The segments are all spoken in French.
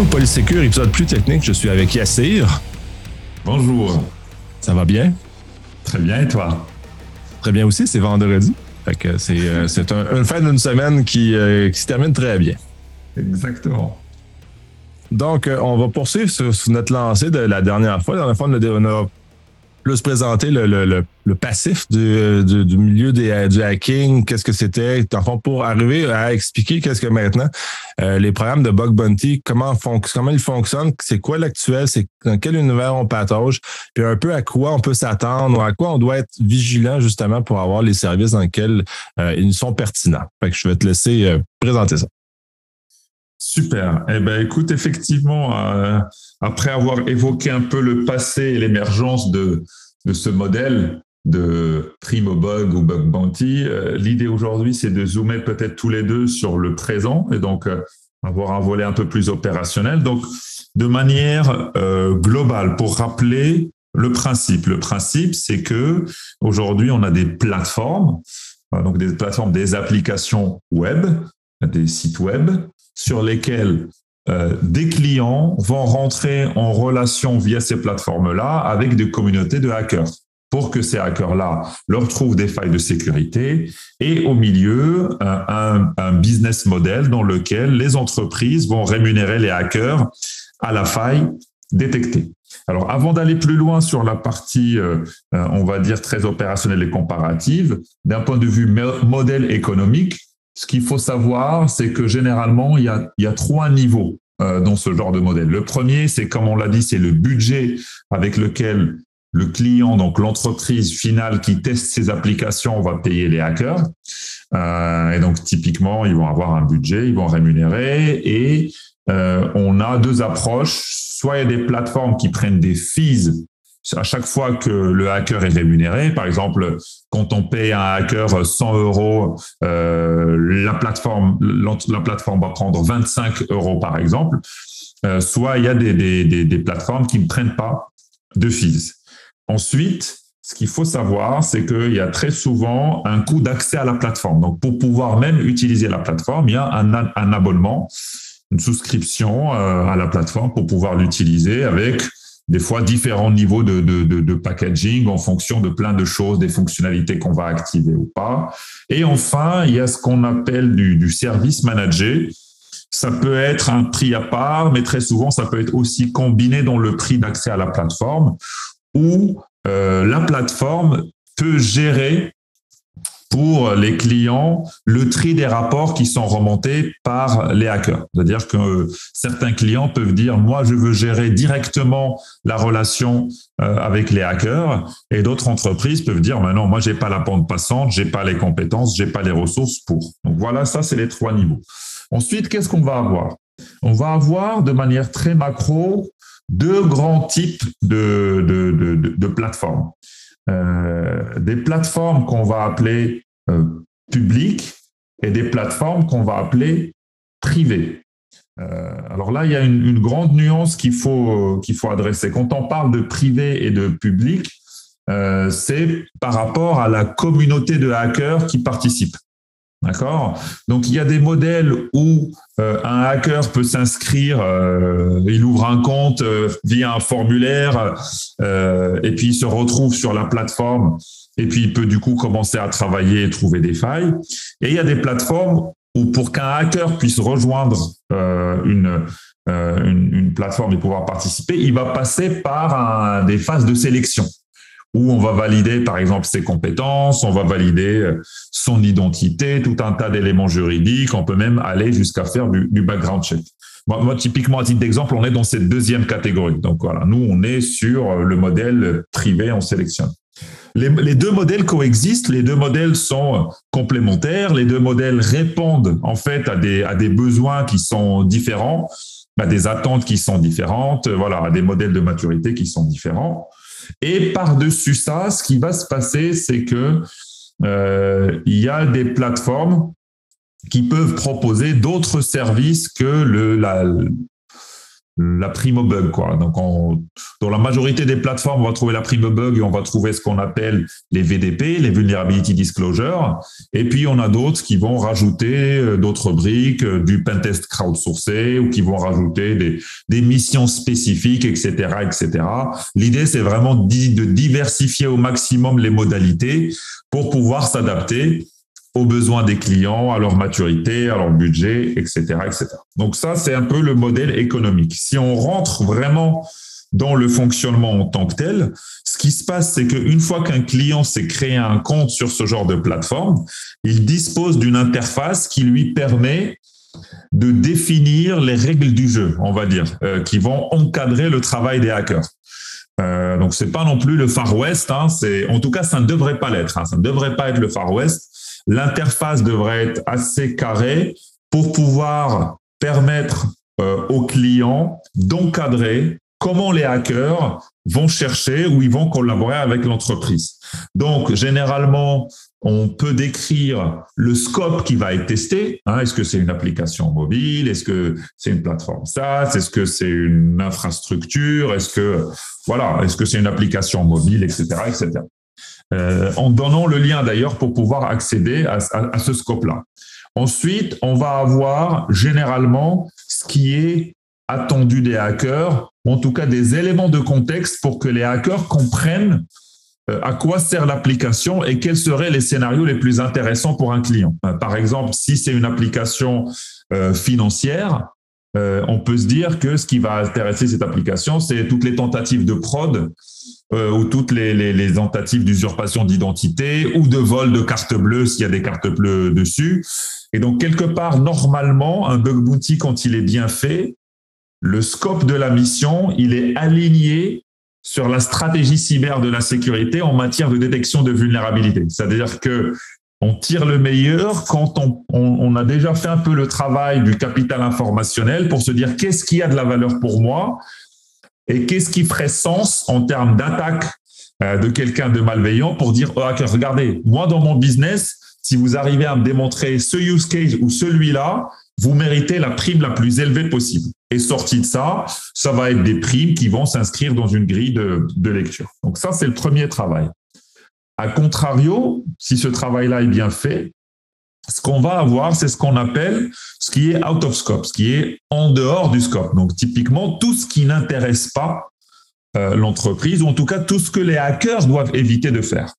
Bienvenue au Polysécure, épisode plus technique. Je suis avec Yassir. Bonjour. Ça va bien? Très bien, et toi? Très bien aussi, c'est vendredi. c'est euh, un, une fin d'une semaine qui, euh, qui, se termine très bien. Exactement. Donc, euh, on va poursuivre sur, notre lancée de la dernière fois. La dernière fois, on a, plus présenter le, le, le, passif du, du, du, milieu des, du hacking, qu'est-ce que c'était, en fond, pour arriver à expliquer qu'est-ce que maintenant euh, les programmes de bug bounty, comment, comment ils fonctionnent, c'est quoi l'actuel, c'est dans quel univers on patauge, puis un peu à quoi on peut s'attendre, à quoi on doit être vigilant justement pour avoir les services dans lesquels euh, ils sont pertinents. Fait que je vais te laisser euh, présenter ça. Super. Eh ben, écoute, effectivement, euh, après avoir évoqué un peu le passé et l'émergence de, ce modèle de primo bug ou bug bounty, euh, l'idée aujourd'hui, c'est de zoomer peut-être tous les deux sur le présent et donc euh, avoir un volet un peu plus opérationnel. Donc, de manière globale, pour rappeler le principe. Le principe, c'est que aujourd'hui, on a des plateformes, donc des plateformes, des applications web, des sites web sur lesquels euh, des clients vont rentrer en relation via ces plateformes-là avec des communautés de hackers pour que ces hackers-là leur trouvent des failles de sécurité et au milieu un, business model dans lequel les entreprises vont rémunérer les hackers à la faille détectée. Alors, avant d'aller plus loin sur la partie, euh, euh, on va dire, très opérationnelle et comparative, d'un point de vue modèle économique, ce qu'il faut savoir, c'est que généralement, il y a, il trois niveaux euh, dans ce genre de modèle. Le premier, c'est comme on l'a dit, c'est le budget avec lequel le client, donc l'entreprise finale qui teste ses applications, va payer les hackers. Euh, et donc, typiquement, ils vont avoir un budget, ils vont rémunérer. Et euh, on a deux approches. Soit il y a des plateformes qui prennent des fees à chaque fois que le hacker est rémunéré, par exemple, quand on paye un hacker 100 euros, euh, la plateforme la plateforme va prendre 25 euros par exemple. Euh, soit il y a des, plateformes qui ne prennent pas de fees. Ensuite, ce qu'il faut savoir, c'est qu'il y a très souvent un coût d'accès à la plateforme. Donc, pour pouvoir même utiliser la plateforme, il y a un, un abonnement, une souscription euh, à la plateforme pour pouvoir l'utiliser avec des fois différents niveaux de, de, de, packaging en fonction de plein de choses, des fonctionnalités qu'on va activer ou pas. Et enfin, il y a ce qu'on appelle du, du service manager. Ça peut être un prix à part, mais très souvent, ça peut être aussi combiné dans le prix d'accès à la plateforme, où euh, la plateforme peut gérer pour les clients le tri des rapports qui sont remontés par les hackers. C'est-à-dire que euh, certains clients peuvent dire, moi, je veux gérer directement la relation euh, avec les hackers, et d'autres entreprises peuvent dire, mais non, moi, j'ai pas la pente passante, j'ai pas les compétences, j'ai pas les ressources pour. Donc voilà, ça, c'est les trois niveaux. Ensuite, qu'est-ce qu'on va avoir? On va avoir de manière très macro deux grands types de, de, de, de plateformes. Euh, des plateformes qu'on va appeler euh, publiques et des plateformes qu'on va appeler privées. Euh, alors là, il y a une, grande nuance qu'il faut, qu'il faut adresser. Quand on parle de privé et de public, c'est par rapport à la communauté de hackers qui participent. D'accord? Donc, il y a des modèles où euh, un hacker peut s'inscrire, euh, il ouvre un compte euh, via un formulaire et puis il se retrouve sur la plateforme et puis il peut du coup commencer à travailler et trouver des failles. Et il y a des plateformes où pour qu'un hacker puisse rejoindre une, une, plateforme et pouvoir participer, il va passer par des phases de sélection où on va valider par exemple ses compétences, on va valider euh, son identité, tout un tas d'éléments juridiques, on peut même aller jusqu'à faire du, background check. Moi, typiquement, à titre d'exemple, on est dans cette deuxième catégorie. Donc voilà, nous, on est sur euh, le modèle privé, on sélectionne. Les, deux modèles coexistent, les deux modèles sont euh, complémentaires, les deux modèles répondent en fait à des, à des besoins qui sont différents, à des attentes qui sont différentes, voilà, à des modèles de maturité qui sont différents. Et par-dessus ça, ce qui va se passer, c'est que euh, il y a des plateformes qui peuvent proposer d'autres services que le, la, la prime au bug. Quoi. Donc, dans la majorité des plateformes, on va trouver la prime au bug et on va trouver ce qu'on appelle les VDP, les Vulnerability Disclosure. Et puis, on a d'autres qui vont rajouter euh, d'autres briques, euh, du pentest crowdsourcé ou qui vont rajouter des, des missions spécifiques, etc., etc. L'idée, c'est vraiment de diversifier au maximum les modalités pour pouvoir s'adapter aux besoins des clients, à leur maturité, à leur budget, etc., etc. Donc ça, c'est un peu le modèle économique. Si on rentre vraiment dans le fonctionnement en tant que tel, ce qui se passe, c'est qu'une fois qu'un client s'est créé un compte sur ce genre de plateforme, il dispose d'une interface qui lui permet de définir les règles du jeu, on va dire, euh, qui vont encadrer le travail des hackers. Euh, donc c'est pas non plus le Far West, hein, en tout cas ça ne devrait pas l'être, hein, ça ne devrait pas être le Far West l'interface devrait être assez carrée pour pouvoir permettre euh, aux clients d'encadrer comment les hackers vont chercher ou ils vont collaborer avec l'entreprise. Donc, généralement, on peut décrire le scope qui va être testé. Hein. Est-ce que c'est une application mobile? Est-ce que c'est une plateforme SaaS? Est-ce que c'est une infrastructure? Est-ce que voilà Est-ce que c'est une application mobile, etc., etc. Euh, en donnant le lien d'ailleurs pour pouvoir accéder à, ce scope-là. Ensuite, on va avoir généralement ce qui est attendu des hackers, ou en tout cas des éléments de contexte pour que les hackers comprennent euh, à quoi sert l'application et quels seraient les scénarios les plus intéressants pour un client. Euh, par exemple, si c'est une application financière, on peut se dire que ce qui va intéresser cette application, c'est toutes les tentatives de prod euh, ou toutes les, tentatives d'usurpation d'identité ou de vol de carte bleue s'il y a des cartes bleues dessus. Et donc, quelque part, normalement, un bug bounty, quand il est bien fait, le scope de la mission, il est aligné sur la stratégie cyber de la sécurité en matière de détection de vulnérabilité. C'est-à-dire que on tire le meilleur quand on, on, a déjà fait un peu le travail du capital informationnel pour se dire qu'est-ce qui a de la valeur pour moi et qu'est-ce qui ferait sens en termes d'attaque euh, de quelqu'un de malveillant pour dire, oh, regardez, moi dans mon business, si vous arrivez à me démontrer ce use case ou celui-là, vous méritez la prime la plus élevée possible. Et sorti de ça, ça va être des primes qui vont s'inscrire dans une grille de, de lecture. Donc ça, c'est le premier travail. A contrario, si ce travail-là est bien fait, ce qu'on va avoir, c'est ce qu'on appelle ce qui est out of scope, ce qui est en dehors du scope. Donc, typiquement, tout ce qui n'intéresse pas euh, l'entreprise, ou en tout cas tout ce que les hackers doivent éviter de faire.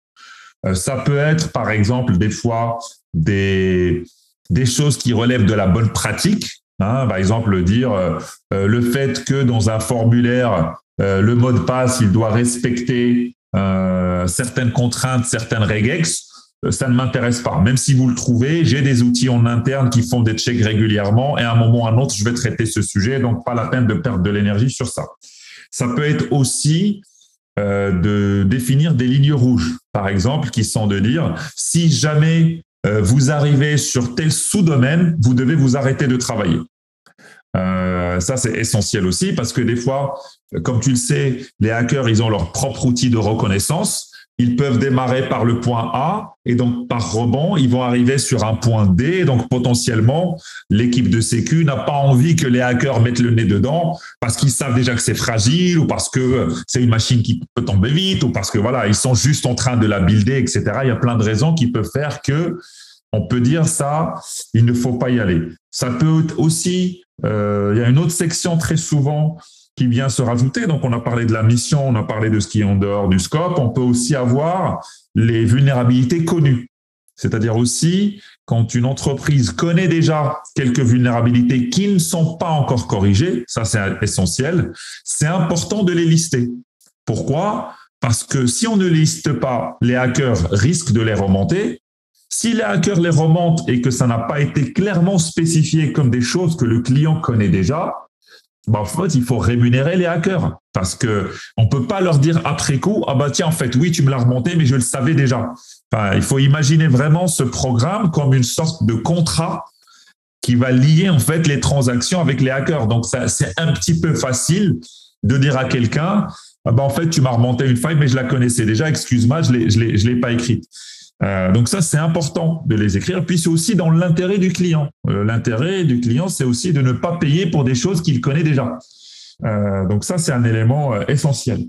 Euh, ça peut être, par exemple, des fois des, des choses qui relèvent de la bonne pratique. Hein, par exemple, dire euh, le fait que dans un formulaire, le mot de passe, il doit respecter certaines contraintes, certaines regex euh, ça ne m'intéresse pas. Même si vous le trouvez, j'ai des outils en interne qui font des checks régulièrement et à un moment ou à un autre, je vais traiter ce sujet, donc pas la peine de perdre de l'énergie sur ça. Ça peut être aussi euh, de définir des lignes rouges, par exemple, qui sont de dire si jamais euh, vous arrivez sur tel sous-domaine, vous devez vous arrêter de travailler. Euh, ça, c'est essentiel aussi parce que des fois, comme tu le sais, les hackers, ils ont leur propre outil de reconnaissance ils peuvent démarrer par le point A et donc par rebond, ils vont arriver sur un point D. Donc potentiellement, l'équipe de Sécu n'a pas envie que les hackers mettent le nez dedans parce qu'ils savent déjà que c'est fragile ou parce que c'est une machine qui peut tomber vite ou parce que voilà, ils sont juste en train de la builder, etc. Il y a plein de raisons qui peuvent faire que on peut dire ça, il ne faut pas y aller. Ça peut aussi, il y a une autre section très souvent qui vient se rajouter. Donc, on a parlé de la mission, on a parlé de ce qui est en dehors du scope. On peut aussi avoir les vulnérabilités connues. C'est-à-dire aussi, quand une entreprise connaît déjà quelques vulnérabilités qui ne sont pas encore corrigées, ça c'est essentiel, c'est important de les lister. Pourquoi? Parce que si on ne liste pas, les hackers risquent de les remonter. Si les hackers les remontent et que ça n'a pas été clairement spécifié comme des choses que le client connaît déjà, bah, en fait, il faut rémunérer les hackers parce que on peut pas leur dire après coup, ah bah tiens, en fait, oui, tu me l'as remonté, mais je le savais déjà. Il faut imaginer vraiment ce programme comme une sorte de contrat qui va lier en fait les transactions avec les hackers. Donc, c'est un petit peu facile de dire à quelqu'un, ah bah en fait, tu m'as remonté une faille, mais je la connaissais déjà. Excuse-moi, je je l'ai pas écrite. Euh, donc ça, c'est important de les écrire. Puis c'est aussi dans l'intérêt du client. Euh, l'intérêt du client, c'est aussi de ne pas payer pour des choses qu'il connaît déjà. donc ça, c'est un élément essentiel.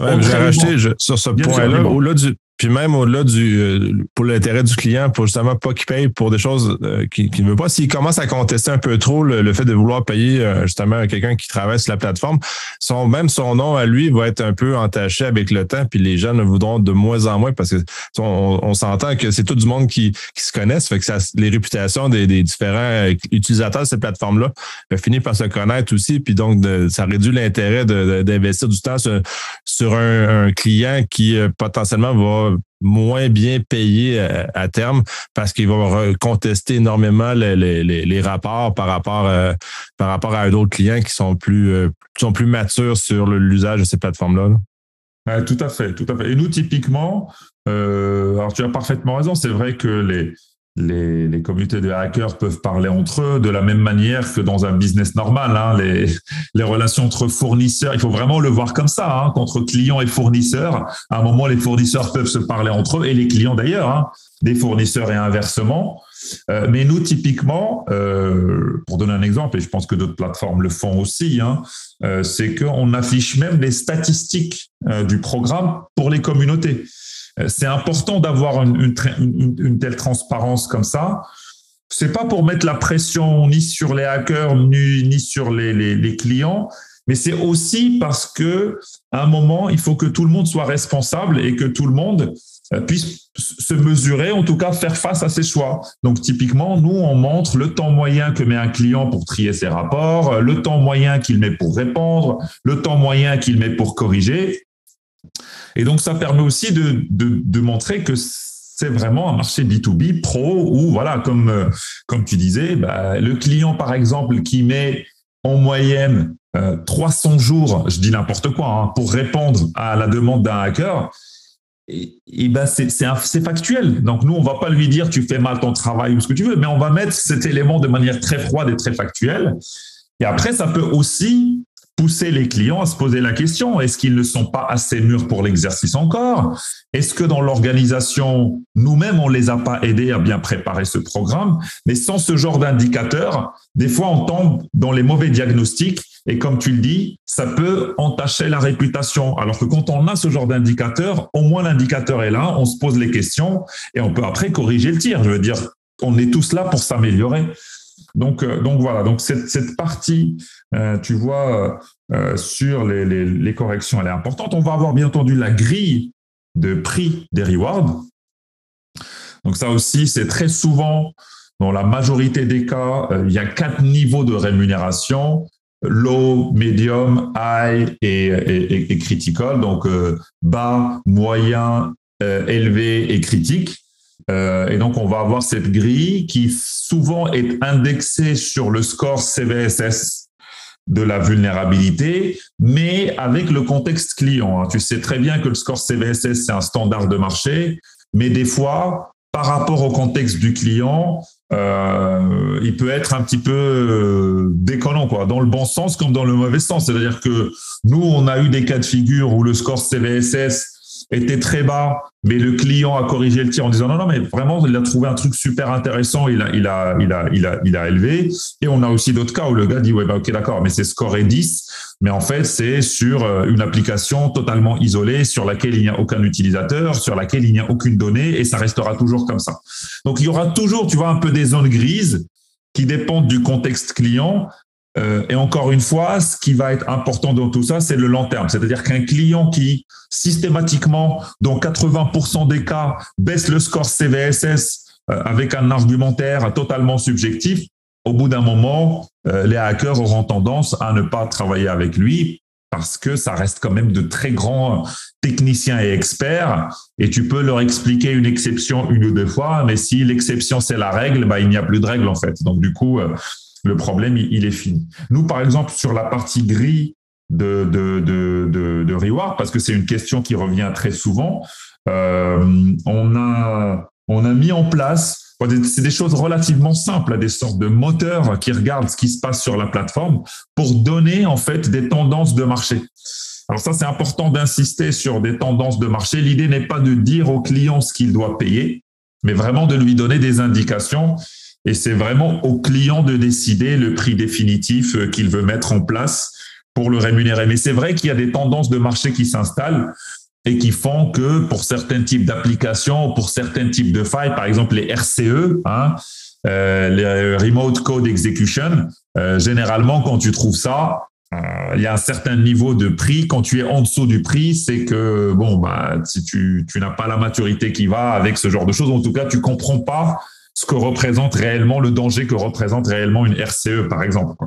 J'ai racheté sur ce point-là, au-delà du, puis même au-delà du euh, pour l'intérêt du client, pour justement pas qu'il paye pour des choses euh, qu'il ne veut pas. S'il commence à contester un peu trop le, fait de vouloir payer euh, justement quelqu'un qui travaille sur la plateforme, son même son nom à lui va être un peu entaché avec le temps, puis les gens le voudront de moins en moins parce que on, s'entend que c'est tout du monde qui, qui se connaissent, fait que ça, les réputations des, différents utilisateurs de ces plateformes-là finissent par se connaître aussi, puis donc ça réduit l'intérêt d'investir du temps sur, un, un client qui potentiellement va moins bien payé à, terme parce qu'ils vont contester énormément les, rapports par rapport, à, par rapport à d'autres clients qui sont plus, euh, sont plus matures sur l'usage de ces plateformes-là. tout à fait, tout à fait. Et nous, typiquement, euh, alors tu as parfaitement raison, c'est vrai que les, les, communautés de hackers peuvent parler entre eux de la même manière que dans un business normal. Hein, les, relations entre fournisseurs, il faut vraiment le voir comme ça, hein, qu'entre clients et fournisseurs. À un moment, les fournisseurs peuvent se parler entre eux et les clients d'ailleurs, hein, des fournisseurs et inversement. Euh, mais nous, typiquement, euh, pour donner un exemple, et je pense que d'autres plateformes le font aussi, euh, c'est qu'on affiche même les statistiques du programme pour les communautés. Euh, c'est important d'avoir une, telle transparence comme ça. C'est pas pour mettre la pression ni sur les hackers ni, sur les, clients, mais c'est aussi parce que à un moment, il faut que tout le monde soit responsable et que tout le monde euh, puisse se mesurer, en tout cas faire face à ses choix. Donc typiquement, nous, on montre le temps moyen que met un client pour trier ses rapports, le temps moyen qu'il met pour répondre, le temps moyen qu'il met pour corriger. Et donc, ça permet aussi de, de, montrer que c'est vraiment un marché B2B pro où, voilà, comme, euh, comme tu disais, bah, le client, par exemple, qui met en moyenne 300 euh, jours, je dis n'importe quoi, hein, pour répondre à la demande d'un hacker, et, et ben c'est factuel. Donc nous, on va pas lui dire tu fais mal ton travail ou ce que tu veux, mais on va mettre cet élément de manière très froide et très factuelle. Et après, ça peut aussi pousser les clients à se poser la question, est-ce qu'ils ne sont pas assez mûrs pour l'exercice encore? Est-ce que dans l'organisation, nous-mêmes, on les a pas aidés à bien préparer ce programme? Mais sans ce genre d'indicateur, des fois, on tombe dans les mauvais diagnostics et comme tu le dis, ça peut entacher la réputation. Alors que quand on a ce genre d'indicateur, au moins l'indicateur est là, on se pose les questions et on peut après corriger le tir. Je veux dire, on est tous là pour s'améliorer. Donc, euh, donc voilà, donc cette, partie, euh, tu vois, euh, sur les, corrections, elle est importante. On va avoir bien entendu la grille de prix des rewards. Donc ça aussi, c'est très souvent, dans la majorité des cas, il y a quatre niveaux de rémunération low, medium, high et critical, donc bas, moyen, élevé et critique. Euh, et donc, on va avoir cette grille qui souvent est indexée sur le score CVSS de la vulnérabilité, mais avec le contexte client. Hein. Tu sais très bien que le score CVSS, c'est un standard de marché, mais des fois, par rapport au contexte du client, euh, il peut être un petit peu euh, déconnant, quoi, dans le bon sens comme dans le mauvais sens. C'est-à-dire que nous, on a eu des cas de figure où le score CVSS était très bas, mais le client a corrigé le tir en disant non, non, mais vraiment, il a trouvé un truc super intéressant, il a, il a, il a, il a, il a élevé. Et on a aussi d'autres cas où le gars dit, ouais, bah, ok, d'accord, mais c'est score est 10, mais en fait, c'est sur euh, une application totalement isolée, sur laquelle il n'y a aucun utilisateur, sur laquelle il n'y a aucune donnée, et ça restera toujours comme ça. Donc, il y aura toujours, tu vois, un peu des zones grises qui dépendent du contexte client, euh, et encore une fois, ce qui va être important dans tout ça, c'est le long terme. C'est-à-dire qu'un client qui systématiquement, dans 80% des cas, baisse le score CVSS euh, avec un argumentaire totalement subjectif, au bout d'un moment, euh, les hackers auront tendance à ne pas travailler avec lui parce que ça reste quand même de très grands techniciens et experts, et tu peux leur expliquer une exception une ou deux fois, mais si l'exception c'est la règle, bah, il n'y a plus de règle en fait. Donc du coup, le problème, il, est fini. Nous, par exemple, sur la partie gris de, de, reward, parce que c'est une question qui revient très souvent, euh, on, a, on a mis en place, c'est des choses relativement simples, des sortes de moteurs qui regardent ce qui se passe sur la plateforme pour donner en fait des tendances de marché. Alors ça, c'est important d'insister sur des tendances de marché. L'idée n'est pas de dire au client ce qu'il doit payer, mais vraiment de lui donner des indications et c'est vraiment au client de décider le prix définitif euh, qu'il veut mettre en place pour le rémunérer. Mais c'est vrai qu'il y a des tendances de marché qui s'installent et qui font que pour certains types d'applications, pour certains types de failles, par exemple les RCE, hein, euh, les Remote Code Execution, euh, généralement quand tu trouves ça, euh, il y a un certain niveau de prix. Quand tu es en dessous du prix, c'est que bon, bah, si tu, tu n'as pas la maturité qui va avec ce genre de choses, en tout cas, tu comprends pas ce que représente réellement le danger que représente réellement une RCE, par exemple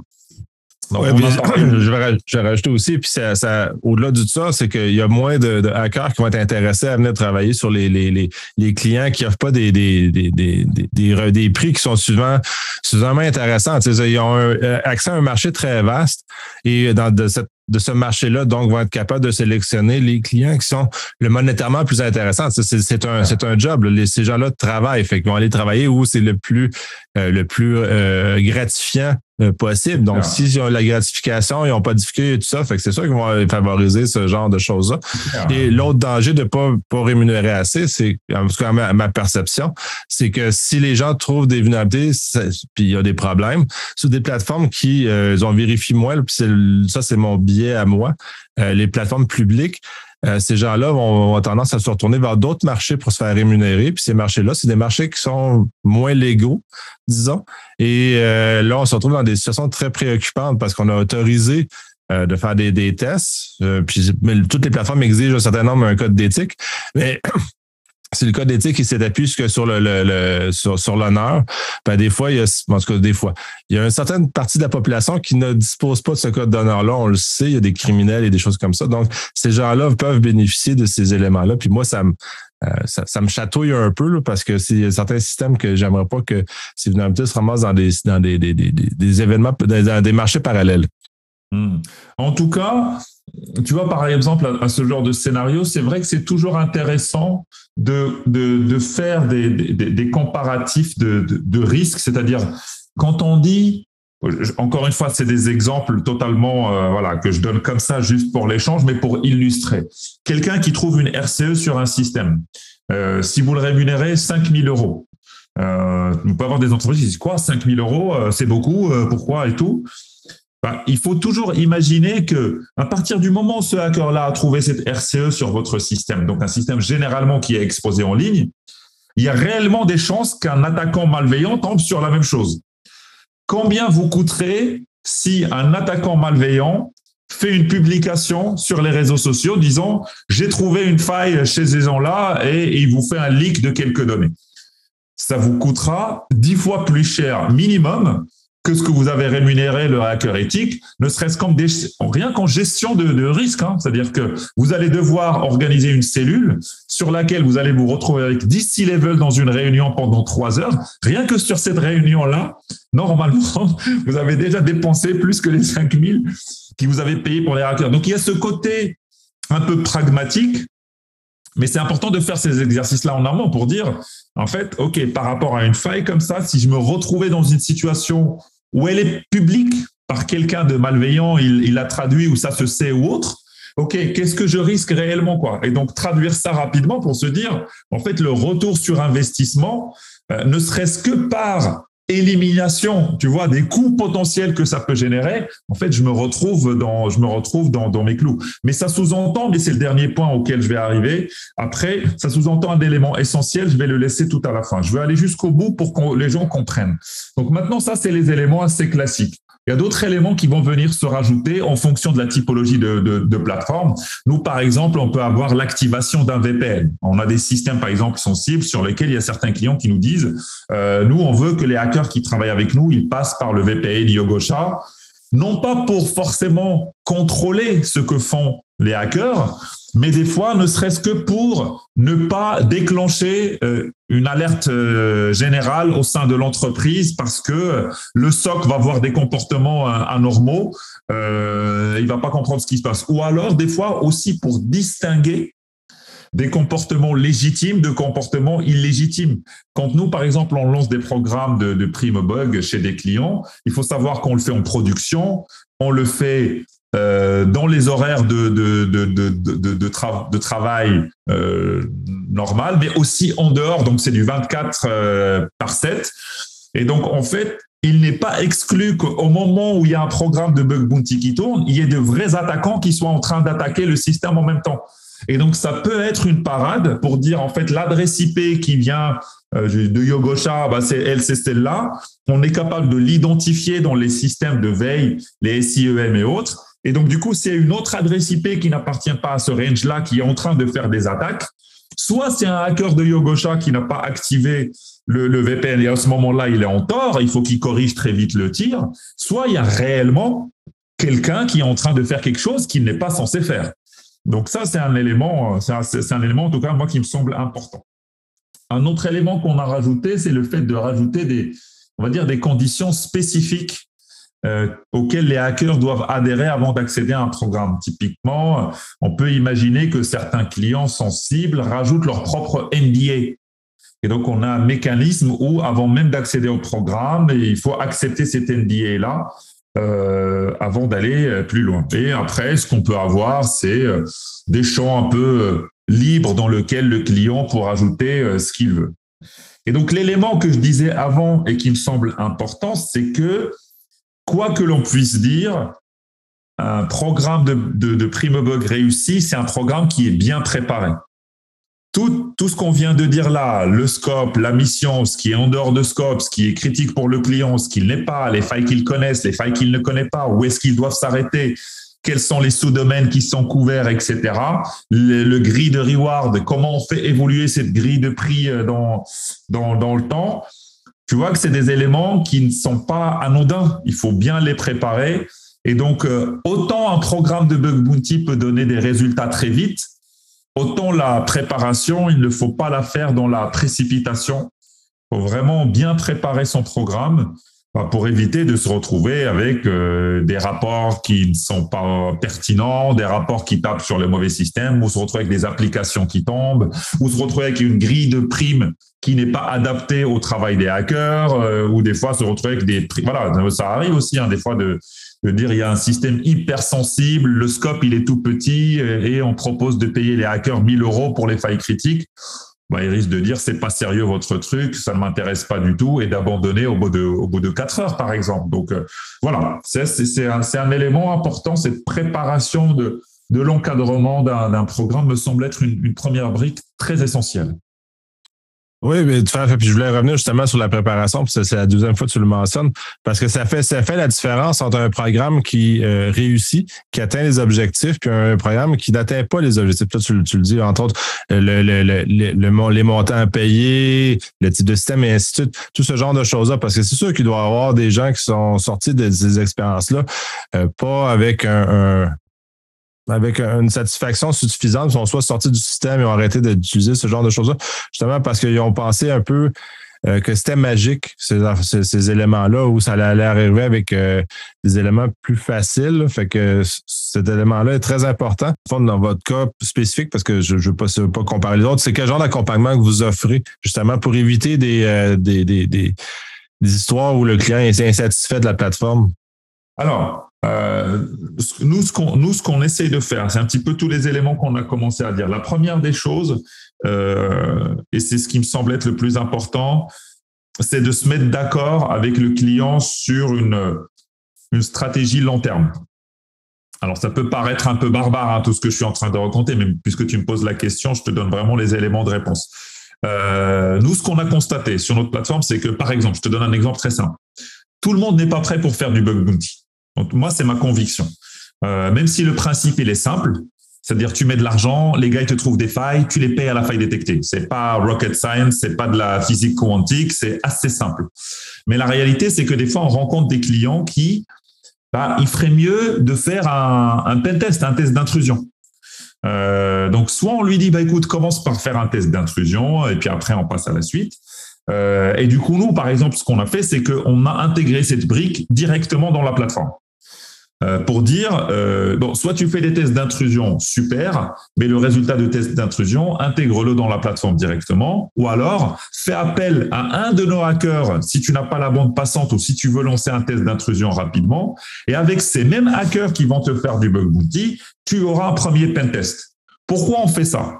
je, vais, rajouter aussi, puis ça, ça au-delà de ça, c'est qu'il y a moins de, hackers qui vont être intéressés à venir travailler sur les, les, les, les clients qui offrent pas des, des, des, des, des, des prix qui sont souvent suffisamment intéressants. ils ont un, euh, accès à un marché très vaste et dans de cette de ce marché-là, donc, vont être capables de sélectionner les clients qui sont le monétairement plus intéressants. C'est un, c'est un job. ces gens-là travaillent. Fait vont aller travailler où c'est le plus, euh, le plus euh, gratifiant possible. Donc, s'ils ont la gratification, ils n'ont pas de difficulté et tout ça, fait que c'est sûr qu'ils vont favoriser ce genre de choses-là. Et l'autre danger de ne pas, pas rémunérer assez, c'est, en tout cas, ma, ma perception, c'est que si les gens trouvent des vulnérabilités, puis il y a des problèmes, sur des plateformes qui ils ont vérifié moins, puis ça, c'est mon biais à moi, euh, les plateformes publiques, euh, ces gens-là vont, avoir tendance à se retourner vers d'autres marchés pour se faire rémunérer. Puis ces marchés-là, c'est des marchés qui sont moins légaux, disons. Et euh, là, on se retrouve dans des situations très préoccupantes parce qu'on a autorisé de faire des, tests. puis toutes les plateformes exigent un certain nombre un code d'éthique. Mais c'est le code d'éthique qui s'appuie sur le, le, sur, sur l'honneur. Ben, des fois, il y a, en tout cas, des fois, il y a une certaine partie de la population qui ne dispose pas de ce code d'honneur-là. On le sait, il y a des criminels et des choses comme ça. Donc, ces gens-là peuvent bénéficier de ces éléments-là. Puis moi, ça me, euh, ça, me chatouille un peu parce que c'est certains systèmes que j'aimerais pas que ces vulnérabilités se ramassent dans des, dans des, des, des, des événements, dans des marchés parallèles. Hmm. En tout cas, tu vois, par exemple, à, ce genre de scénario, c'est vrai que c'est toujours intéressant de, de, faire des, des, comparatifs de, de risques, c'est-à-dire quand on dit, encore une fois, c'est des exemples totalement, euh, voilà, que je donne comme ça juste pour l'échange, mais pour illustrer. Quelqu'un qui trouve une RCE sur un système, euh, si vous le rémunérez 5 000 euros, euh, on peut avoir des entreprises qui disent quoi, 5 000 euros, euh, c'est beaucoup, pourquoi et tout. Bah, il faut toujours imaginer que à partir du moment où ce hacker-là a trouvé cette RCE sur votre système, donc un système généralement qui est exposé en ligne, il y a réellement des chances qu'un attaquant malveillant tombe sur la même chose. Combien vous coûterait si un attaquant malveillant fait une publication sur les réseaux sociaux disant j'ai trouvé une faille chez ces gens-là et il vous fait un leak de quelques données. Ça vous coûtera dix fois plus cher minimum que ce que vous avez rémunéré le hacker éthique, ne serait-ce qu'en rien qu'en gestion de, risque. Hein. C'est-à-dire que vous allez devoir organiser une cellule sur laquelle vous allez vous retrouver avec 10 C-level dans une réunion pendant trois heures. Rien que sur cette réunion-là, normalement, vous avez déjà dépensé plus que les 5000 qui vous avez payé pour les hackers. Donc il y a ce côté un peu pragmatique mais c'est important de faire ces exercices-là en amont pour dire, en fait, OK, par rapport à une faille comme ça, si je me retrouvais dans une situation où elle est publique par quelqu'un de malveillant, il, il a traduit ou ça se sait ou autre, OK, qu'est-ce que je risque réellement quoi? Et donc traduire ça rapidement pour se dire, en fait, le retour sur investissement, euh, ne serait-ce que par élimination, tu vois, des coûts potentiels que ça peut générer, en fait, je me retrouve dans, mes clous. Mais ça sous-entend, mais c'est le dernier point auquel je vais arriver. Après, ça sous-entend un élément essentiel, je vais le laisser tout à la fin. Je vais aller jusqu'au bout pour que les gens comprennent. Donc maintenant, ça, c'est les éléments assez classiques. Il y a d'autres éléments qui vont venir se rajouter en fonction de la typologie de, de, de plateforme. Nous, par exemple, on peut avoir l'activation d'un VPN. On a des systèmes, par exemple, sensibles sur lesquels il y a certains clients qui nous disent, euh, nous, on veut que les hackers qui travaillent avec nous, ils passent par le VPN Yogosha, non pas pour forcément contrôler ce que font les hackers, mais des fois, ne serait-ce que pour ne pas déclencher euh, une alerte euh, générale au sein de l'entreprise parce que le SOC va voir des comportements euh, anormaux, euh, il va pas comprendre ce qui se passe. Ou alors, des fois aussi pour distinguer des comportements légitimes de comportements illégitimes. Quand nous, par exemple, on lance des programmes de prime bug chez des clients, il faut savoir qu'on le fait en production, on le fait euh, dans les horaires de, de, de, de, de, travail euh, normal, mais aussi en dehors. Donc, c'est du 24 euh, par 7. Et donc, en fait, il n'est pas exclu qu'au moment où il y a un programme de bug bounty qui tourne, il y ait de vrais attaquants qui soient en train d'attaquer le système en même temps. Et donc, ça peut être une parade pour dire, en fait, l'adresse IP qui vient euh, de Yogosha, bah, c'est elle, c'est celle-là. On est capable de l'identifier dans les systèmes de veille, les SIEM et autres. Et donc, du coup, c'est une autre adresse IP qui n'appartient pas à ce range-là qui est en train de faire des attaques. Soit c'est un hacker de Yogosha qui n'a pas activé le, VPN et à ce moment-là, il est en tort, il faut qu'il corrige très vite le tir. Soit il y a réellement quelqu'un qui est en train de faire quelque chose qu'il n'est pas censé faire. Donc ça, c'est un élément, c'est un, élément en tout cas moi qui me semble important. Un autre élément qu'on a rajouté, c'est le fait de rajouter des, on va dire, des conditions spécifiques euh, auxquelles les hackers doivent adhérer avant d'accéder à un programme. Typiquement, on peut imaginer que certains clients sensibles rajoutent leur propre NDA. Et donc, on a un mécanisme où, avant même d'accéder au programme, il faut accepter cet NDA-là euh, avant d'aller euh, plus loin. Et après, ce qu'on peut avoir, c'est euh, des champs un peu libres dans lesquels le client pourra ajouter ce qu'il veut. Et donc, l'élément que je disais avant et qui me semble important, c'est que, quoi que l'on puisse dire, un programme de, de, de prime bug réussi, c'est un programme qui est bien préparé tout, ce qu'on vient de dire là, le scope, la mission, ce qui est en dehors de scope, ce qui est critique pour le client, ce qu'il n'est pas, les failles qu'il connaisse, les failles qu'il ne connaît pas, où est-ce qu'ils doivent s'arrêter, quels sont les sous-domaines qui sont couverts, etc. Le, le grille de reward, comment on fait évoluer cette grille de prix euh, dans le temps. Tu vois que c'est des éléments qui ne sont pas anodins. Il faut bien les préparer. Et donc, euh, autant un programme de bug bounty peut donner des résultats très vite, Autant la préparation, il ne faut pas la faire dans la précipitation. Il faut vraiment bien préparer son programme pour éviter de se retrouver avec euh, des rapports qui ne sont pas pertinents, des rapports qui tapent sur le mauvais système, ou se retrouver avec des applications qui tombent, ou se retrouver avec une grille de primes qui n'est pas adaptée au travail des hackers, euh, ou des fois se retrouver avec des primes. Voilà, ça arrive aussi hein, des fois de de dire il y a un système hyper sensible, le scope il est tout petit et on propose de payer les hackers 1000 euros pour les failles critiques. Bah, ils risquent de dire c'est pas sérieux votre truc, ça ne m'intéresse pas du tout et d'abandonner au bout de au bout de quatre heures par exemple. Donc euh, voilà, c'est c'est un, un élément important cette préparation de de l'encadrement d'un programme me semble être une, une première brique très essentielle. Oui, mais puis je voulais revenir justement sur la préparation, puis c'est la deuxième fois que tu le mentionnes, parce que ça fait ça fait la différence entre un programme qui euh, réussit, qui atteint les objectifs, puis un programme qui n'atteint pas les objectifs. Toi, tu, tu, le dis, entre autres, le, le, le, le, les montants à payer, le type de système et ainsi de suite, tout ce genre de choses-là, parce que c'est sûr qu'il doit y avoir des gens qui sont sortis de ces expériences-là, euh, pas avec un, un avec une satisfaction suffisante, sont soit sortis du système et ont arrêté d'utiliser ce genre de choses-là, justement parce qu'ils ont pensé un peu euh, que c'était magique, ces, éléments-là, où ça allait arriver avec euh, des éléments plus faciles. Fait que cet élément-là est très important. Dans votre cas spécifique, parce que je ne veux pas, comparer les autres, c'est quel genre d'accompagnement que vous offrez, justement, pour éviter des, euh, histoires où le client est insatisfait de la plateforme? Alors, euh, nous, ce qu'on essaye de faire, c'est un petit peu tous les éléments qu'on a commencé à dire. La première des choses, euh, et c'est ce qui me semble être le plus important, c'est de se mettre d'accord avec le client sur une, une stratégie long terme. Alors, ça peut paraître un peu barbare, hein, tout ce que je suis en train de raconter, mais puisque tu me poses la question, je te donne vraiment les éléments de réponse. Euh, nous, ce qu'on a constaté sur notre plateforme, c'est que, par exemple, je te donne un exemple très simple. Tout le monde n'est pas prêt pour faire du bug bounty. Donc, moi, c'est ma conviction. Euh, même si le principe, il est simple, c'est-à-dire tu mets de l'argent, les gars ils te trouvent des failles, tu les payes à la faille détectée. C'est pas rocket science, c'est pas de la physique quantique, c'est assez simple. Mais la réalité, c'est que des fois, on rencontre des clients qui, bah, il ferait mieux de faire un, un pen test, un test d'intrusion. Euh, donc, soit on lui dit, bah écoute, commence par faire un test d'intrusion, et puis après on passe à la suite. Euh, et du coup, nous, par exemple, ce qu'on a fait, c'est qu'on a intégré cette brique directement dans la plateforme. Euh, pour dire, euh, bon, soit tu fais des tests d'intrusion, super, mais le résultat de test d'intrusion, intègre-le dans la plateforme directement, ou alors fais appel à un de nos hackers si tu n'as pas la bande passante ou si tu veux lancer un test d'intrusion rapidement, et avec ces mêmes hackers qui vont te faire du bug bounty, tu auras un premier pen test. Pourquoi on fait ça?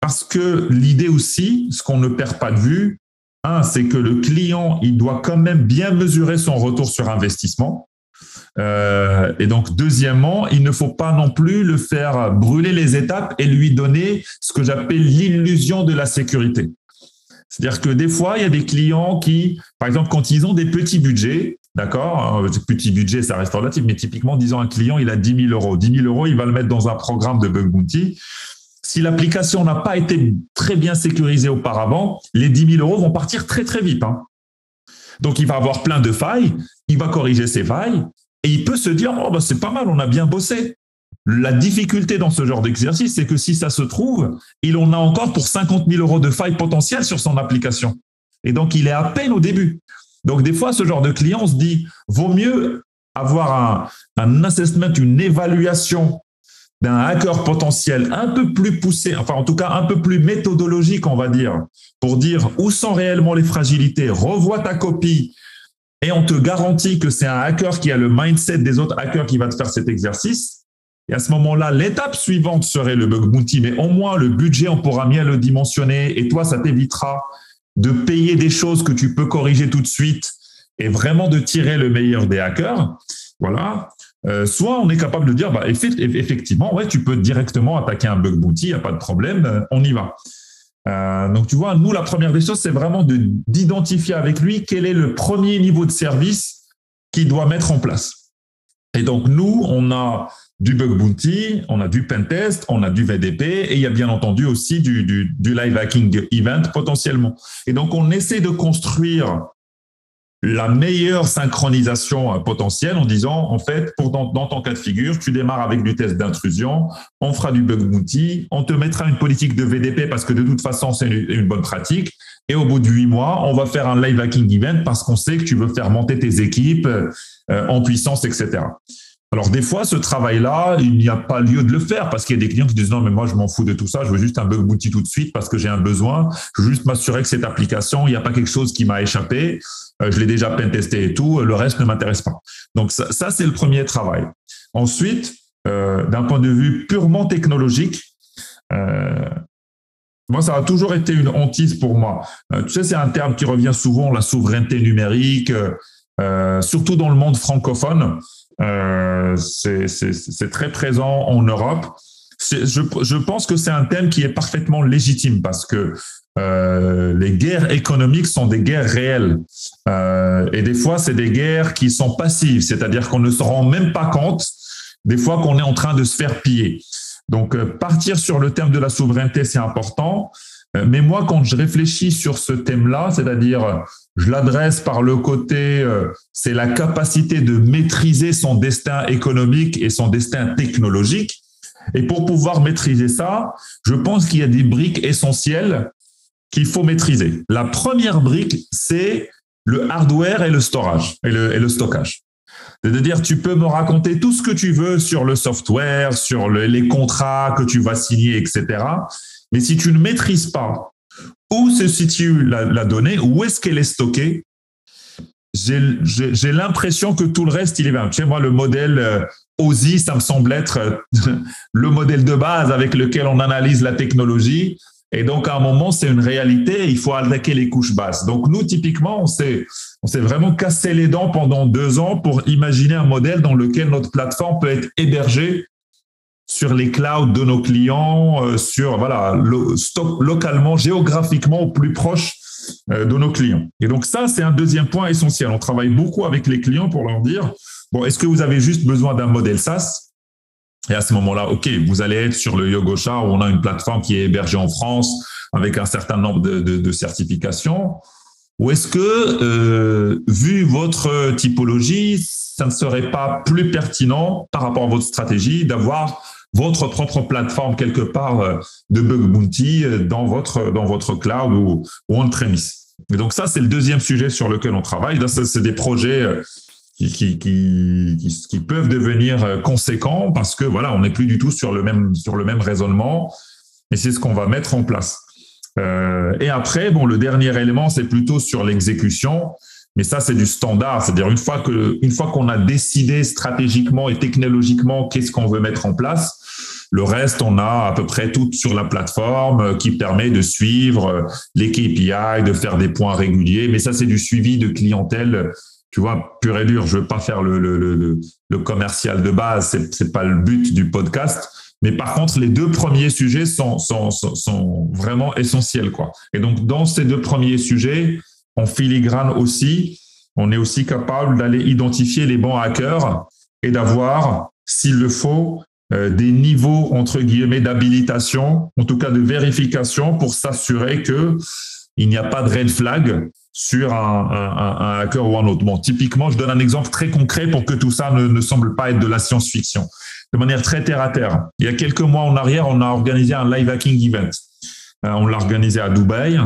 Parce que l'idée aussi, ce qu'on ne perd pas de vue, un, c'est que le client, il doit quand même bien mesurer son retour sur investissement. Euh, et donc, deuxièmement, il ne faut pas non plus le faire brûler les étapes et lui donner ce que j'appelle l'illusion de la sécurité. C'est-à-dire que des fois, il y a des clients qui, par exemple, quand ils ont des petits budgets, d'accord, petit budget, ça reste relatif, mais typiquement, disons un client, il a 10 000 euros. 10 000 euros, il va le mettre dans un programme de bug. Si l'application n'a pas été très bien sécurisée auparavant, les 10 000 euros vont partir très, très vite. Hein. Donc, il va avoir plein de failles, il va corriger ses failles, et il peut se dire, oh, bah, c'est pas mal, on a bien bossé. La difficulté dans ce genre d'exercice, c'est que si ça se trouve, il en a encore pour 50 000 euros de failles potentielles sur son application. Et donc, il est à peine au début. Donc, des fois, ce genre de client, se dit, vaut mieux avoir un, un assessment, une évaluation d'un hacker potentiel un peu plus poussé, enfin en tout cas un peu plus méthodologique, on va dire, pour dire où sont réellement les fragilités, revois ta copie et on te garantit que c'est un hacker qui a le mindset des autres hackers qui va te faire cet exercice. Et à ce moment-là, l'étape suivante serait le bug bounty, mais au moins le budget, on pourra bien le dimensionner et toi, ça t'évitera de payer des choses que tu peux corriger tout de suite et vraiment de tirer le meilleur des hackers. Voilà. Euh, soit on est capable de dire, bah, effectivement, ouais, tu peux directement attaquer un bug bounty, il n'y a pas de problème, euh, on y va. Euh, donc, tu vois, nous, la première des choses, c'est vraiment d'identifier avec lui quel est le premier niveau de service qu'il doit mettre en place. Et donc, nous, on a du bug bounty, on a du pentest, on a du VDP et il y a bien entendu aussi du, du live hacking event potentiellement. Et donc, on essaie de construire la meilleure synchronisation euh, potentielle en disant, en fait, pour dans, ton cas de figure, tu démarres avec du test d'intrusion, on fera du bug bounty, on te mettra une politique de VDP parce que de toute façon, c'est une, bonne pratique. Et au bout de huit mois, on va faire un live hacking event parce qu'on sait que tu veux faire monter tes équipes euh, en puissance, etc. Alors des fois, ce travail-là, il n'y a pas lieu de le faire parce qu'il y a des clients qui disent non, mais moi je m'en fous de tout ça, je veux juste un bug bounty tout de suite parce que j'ai un besoin. Je veux juste m'assurer que cette application, il n'y a pas quelque chose qui m'a échappé. Euh, je l'ai déjà testé et tout. Le reste ne m'intéresse pas. Donc ça, c'est le premier travail. Ensuite, euh, d'un point de vue purement technologique, euh, moi, ça a toujours été une hantise pour moi. tu sais, c'est un terme qui revient souvent, la souveraineté numérique, surtout dans le monde francophone. Euh, c'est très présent en Europe. Je, je, pense que c'est un thème qui est parfaitement légitime parce que euh, les guerres économiques sont des guerres réelles. Euh, et des fois, c'est des guerres qui sont passives, c'est-à-dire qu'on ne se rend même pas compte des fois qu'on est en train de se faire piller. Donc, euh, partir sur le thème de la souveraineté, c'est important. Euh, mais moi, quand je réfléchis sur ce thème-là, c'est-à-dire je l'adresse par le côté, euh, c'est la capacité de maîtriser son destin économique et son destin technologique. Et pour pouvoir maîtriser ça, je pense qu'il y a des briques essentielles qu'il faut maîtriser. La première brique, c'est le hardware et le storage et le, et le stockage. C'est-à-dire, tu peux me raconter tout ce que tu veux sur le software, sur les contrats que tu vas signer, etc. Mais si tu ne maîtrises pas où se situe la, donnée, où est-ce qu'elle est stockée, j'ai l'impression que tout le reste, il est bien. Tu sais, moi, le modèle euh, OSI, ça me semble être euh, le modèle de base avec lequel on analyse la technologie. Et donc, à un moment, c'est une réalité, il faut attaquer les couches basses. Donc, nous, typiquement, on s'est, on s'est vraiment cassé les dents pendant deux ans pour imaginer un modèle dans lequel notre plateforme peut être hébergée sur les clouds de nos clients, euh, sur voilà, localement, géographiquement au plus proche euh, de nos clients. Et donc ça, c'est un deuxième point essentiel. On travaille beaucoup avec les clients pour leur dire, bon, est-ce que vous avez juste besoin d'un modèle SaaS? Et à ce moment-là, OK, vous allez être sur le Yogosha où on a une plateforme qui est hébergée en France avec un certain nombre de, certifications. Ou est-ce que, euh, vu votre typologie, ça ne serait pas plus pertinent par rapport à votre stratégie d'avoir votre propre plateforme quelque part euh, de bug bounty euh, dans votre, dans votre cloud ou, on-premise. Et donc ça, c'est le deuxième sujet sur lequel on travaille. C'est des projets euh, qui, qui, qui, peuvent devenir conséquents parce que voilà, on n'est plus du tout sur le même, sur le même raisonnement et c'est ce qu'on va mettre en place. Et après, bon, le dernier élément, c'est plutôt sur l'exécution. Mais ça, c'est du standard. C'est-à-dire, une fois que, une fois qu'on a décidé stratégiquement et technologiquement qu'est-ce qu'on veut mettre en place, Le reste, on a à peu près tout sur la plateforme qui permet de suivre les KPI, de faire des points réguliers. Mais ça, c'est du suivi de clientèle tu vois, pur et dur. Je veux pas faire le, le, le, commercial de base, c'est, c'est pas le but du podcast. Mais par contre, les deux premiers sujets sont, sont, sont, vraiment essentiels, quoi. Et donc, dans ces deux premiers sujets, on filigrane aussi, on est aussi capable d'aller identifier les bons hackers et d'avoir, s'il le faut, euh, des niveaux entre guillemets d'habilitation, en tout cas de vérification, pour s'assurer que il n'y a pas de red flag sur un, hacker ou un autre. Bon, typiquement, je donne un exemple très concret pour que tout ça ne, ne semble pas être de la science-fiction. De manière très terre à terre. Il y a quelques mois en arrière, on a organisé un live hacking event. Euh, on l'a organisé à Dubaï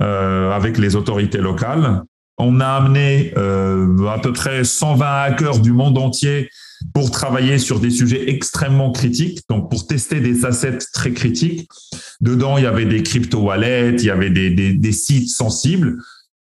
euh, avec les autorités locales. On a amené euh, à peu près 120 hackers du monde entier pour travailler sur des sujets extrêmement critiques, donc pour tester des assets très critiques. Dedans, il y avait des crypto-wallets, il y avait des, sites sensibles.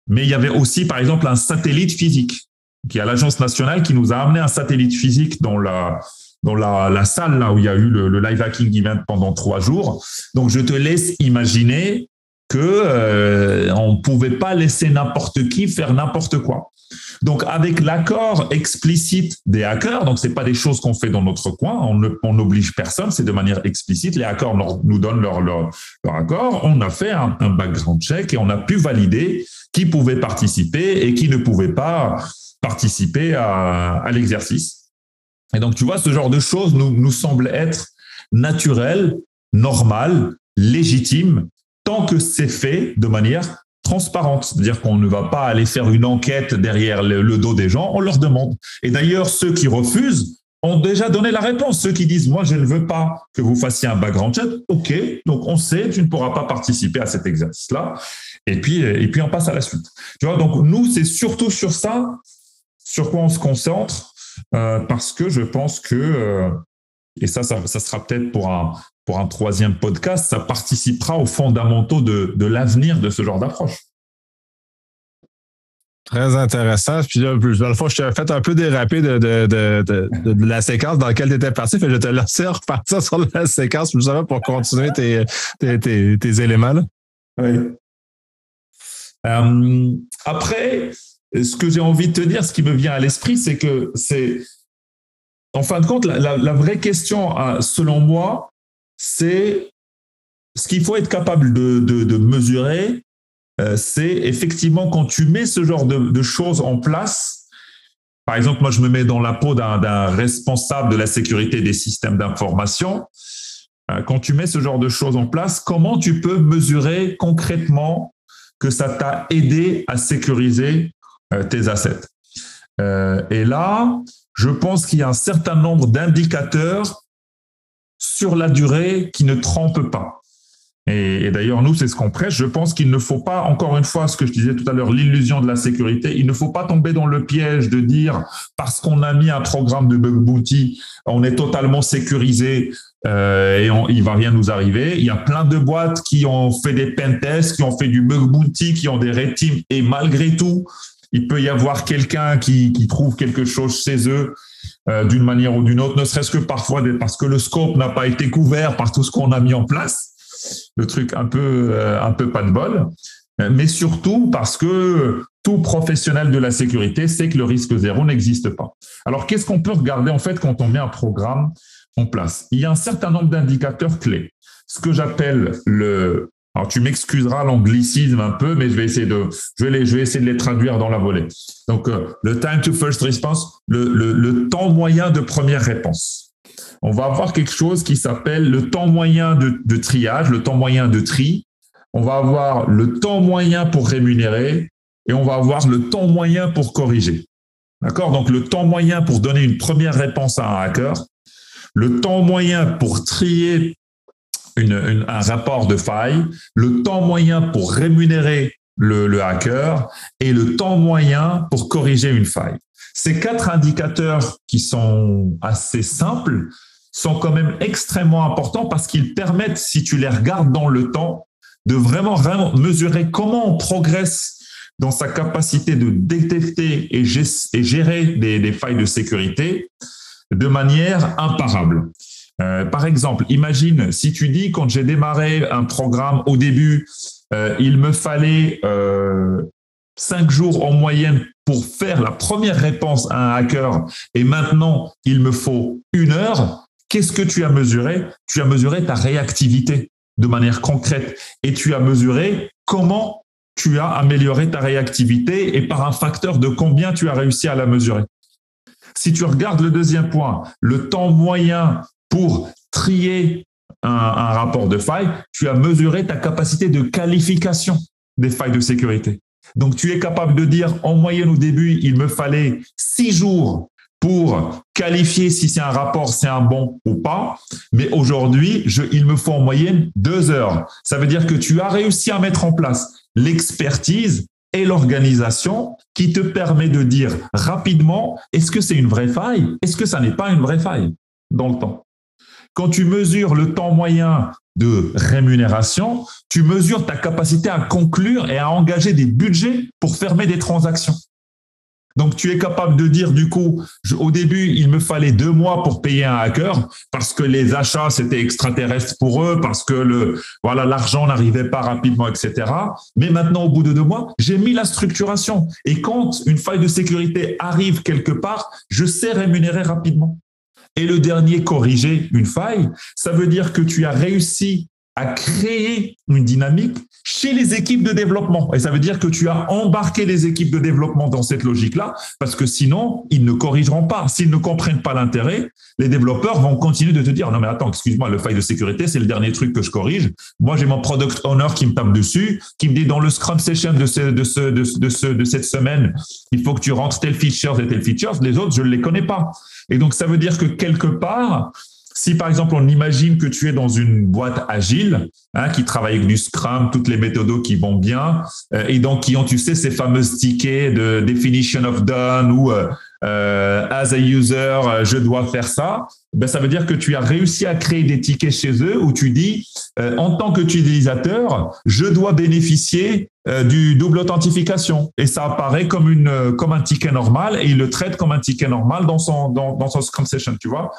Mais il y avait aussi, par exemple, un satellite physique, qui est à l'Agence nationale, qui nous a amené un satellite physique dans la, dans la salle là où il y a eu le, live hacking event pendant trois jours. Donc, je te laisse imaginer que euh, on pouvait pas laisser n'importe qui faire n'importe quoi. Donc, avec l'accord explicite des hackers, donc c'est pas des choses qu'on fait dans notre coin, on n'oblige personne, c'est de manière explicite. Les hackers nous donnent leur, accord. On a fait un, un, background check et on a pu valider qui pouvait participer et qui ne pouvait pas participer à, à l'exercice. Et donc, tu vois, ce genre de choses nous, nous semble être naturel, normal, légitime, tant que c'est fait de manière transparente. C'est-à-dire qu'on ne va pas aller faire une enquête derrière le, dos des gens, on leur demande. Et d'ailleurs, ceux qui refusent ont déjà donné la réponse. Ceux qui disent, moi, je ne veux pas que vous fassiez un background check, OK, donc on sait, tu ne pourras pas participer à cet exercice-là et puis, et puis on passe à la suite. Tu vois, donc nous, c'est surtout sur ça, sur quoi on se concentre, euh, parce que je pense que, euh, et ça, ça sera peut-être pour un, pour un troisième podcast, ça participera aux fondamentaux de, de l'avenir de ce genre d'approche. Très intéressant. Puis là, dans le fond, je t'ai fait un peu déraper de, de, de, de, la séquence dans laquelle tu étais parti. Fait je te laisser repartir sur la séquence, justement, pour continuer tes, tes, tes, tes éléments. Là. Oui. Euh, après, ce que j'ai envie de te dire, ce qui me vient à l'esprit, c'est que c'est, en fin de compte, la, la, la vraie question, euh, selon moi, c'est ce qu'il faut être capable de, de, de mesurer, euh, c'est effectivement quand tu mets ce genre de, choses en place. Par exemple, moi, je me mets dans la peau d'un responsable de la sécurité des systèmes d'information. Euh, quand tu mets ce genre de choses en place, comment tu peux mesurer concrètement que ça t'a aidé à sécuriser euh, tes assets? Et là, je pense qu'il y a un certain nombre d'indicateurs sur la durée qui ne trompent pas. Et, d'ailleurs, nous, c'est ce qu'on prêche. Je pense qu'il ne faut pas, encore une fois, ce que je disais tout à l'heure, l'illusion de la sécurité, il ne faut pas tomber dans le piège de dire, parce qu'on a mis un programme de bug bounty, on est totalement sécurisé euh, et on, il va rien nous arriver. Il y a plein de boîtes qui ont fait des pentests, qui ont fait du bug bounty, qui ont des red et malgré tout, il peut y avoir quelqu'un qui trouve quelque chose chez eux euh, d'une manière ou d'une autre, ne serait-ce que parfois parce que le scope n'a pas été couvert par tout ce qu'on a mis en place. Le truc un peu, euh, un peu pas de bol. Mais surtout parce que tout professionnel de la sécurité sait que le risque zéro n'existe pas. Alors, qu'est-ce qu'on peut regarder en fait quand on met un programme en place? Il y a un certain nombre d'indicateurs clés. Ce que j'appelle le alors tu m'excuseras l'anglicisme un peu, mais je vais essayer de, je vais, les, je vais essayer de les traduire dans la volée. Donc euh, le time to first response, le, le, le, temps moyen de première réponse. On va avoir quelque chose qui s'appelle le temps moyen de, de triage, le temps moyen de tri. On va avoir le temps moyen pour rémunérer et on va avoir le temps moyen pour corriger. D'accord? Donc le temps moyen pour donner une première réponse à un hacker, le temps moyen pour trier un rapport de faille, le temps moyen pour rémunérer le, hacker et le temps moyen pour corriger une faille. Ces quatre indicateurs qui sont assez simples sont quand même extrêmement importants parce qu'ils permettent, si tu les regardes dans le temps, de vraiment, vraiment mesurer comment on progresse dans sa capacité de détecter et gérer des failles de sécurité de manière imparable. Euh, par exemple, imagine si tu dis quand j'ai démarré un programme au début, euh, il me fallait euh, cinq jours en moyenne pour faire la première réponse à un hacker et maintenant il me faut une heure. Qu'est-ce que tu as mesuré? Tu as mesuré ta réactivité de manière concrète et tu as mesuré comment tu as amélioré ta réactivité et par un facteur de combien tu as réussi à la mesurer. Si tu regardes le deuxième point, le temps moyen pour trier un, rapport de failles, tu as mesuré ta capacité de qualification des failles de sécurité. Donc, tu es capable de dire, en moyenne au début, il me fallait six jours pour qualifier si c'est un rapport, c'est un bon ou pas. Mais aujourd'hui, il me faut en moyenne deux heures. Ça veut dire que tu as réussi à mettre en place l'expertise et l'organisation qui te permet de dire rapidement, est-ce que c'est une vraie faille? Est-ce que ça n'est pas une vraie faille dans le temps? Quand tu mesures le temps moyen de rémunération, tu mesures ta capacité à conclure et à engager des budgets pour fermer des transactions. Donc, tu es capable de dire, du coup, au début, il me fallait deux mois pour payer un hacker parce que les achats, c'était extraterrestre pour eux, parce que le, voilà, l'argent n'arrivait pas rapidement, etc. Mais maintenant, au bout de deux mois, j'ai mis la structuration. Et quand une faille de sécurité arrive quelque part, je sais rémunérer rapidement. Et le dernier, corriger une faille, ça veut dire que tu as réussi à créer une dynamique chez les équipes de développement. Et ça veut dire que tu as embarqué les équipes de développement dans cette logique-là, parce que sinon, ils ne corrigeront pas. S'ils ne comprennent pas l'intérêt, les développeurs vont continuer de te dire, non mais attends, excuse-moi, le faille de sécurité, c'est le dernier truc que je corrige. Moi, j'ai mon product owner qui me tape dessus, qui me dit dans le Scrum Session de, ce, de, ce, de, ce, de cette semaine, il faut que tu rentres tel feature et tel feature. Les autres, je ne les connais pas. Et donc, ça veut dire que quelque part, si par exemple on imagine que tu es dans une boîte agile hein, qui travaille avec du Scrum, toutes les méthodes qui vont bien, euh, et donc qui ont, tu sais, ces fameux tickets de definition of done ou euh, euh, as a user, je dois faire ça, ben ça veut dire que tu as réussi à créer des tickets chez eux où tu dis, en tant qu'utilisateur, je dois bénéficier du double authentification et ça apparaît comme une comme un ticket normal et il le traite comme un ticket normal dans son dans, dans son Scrum session, tu vois.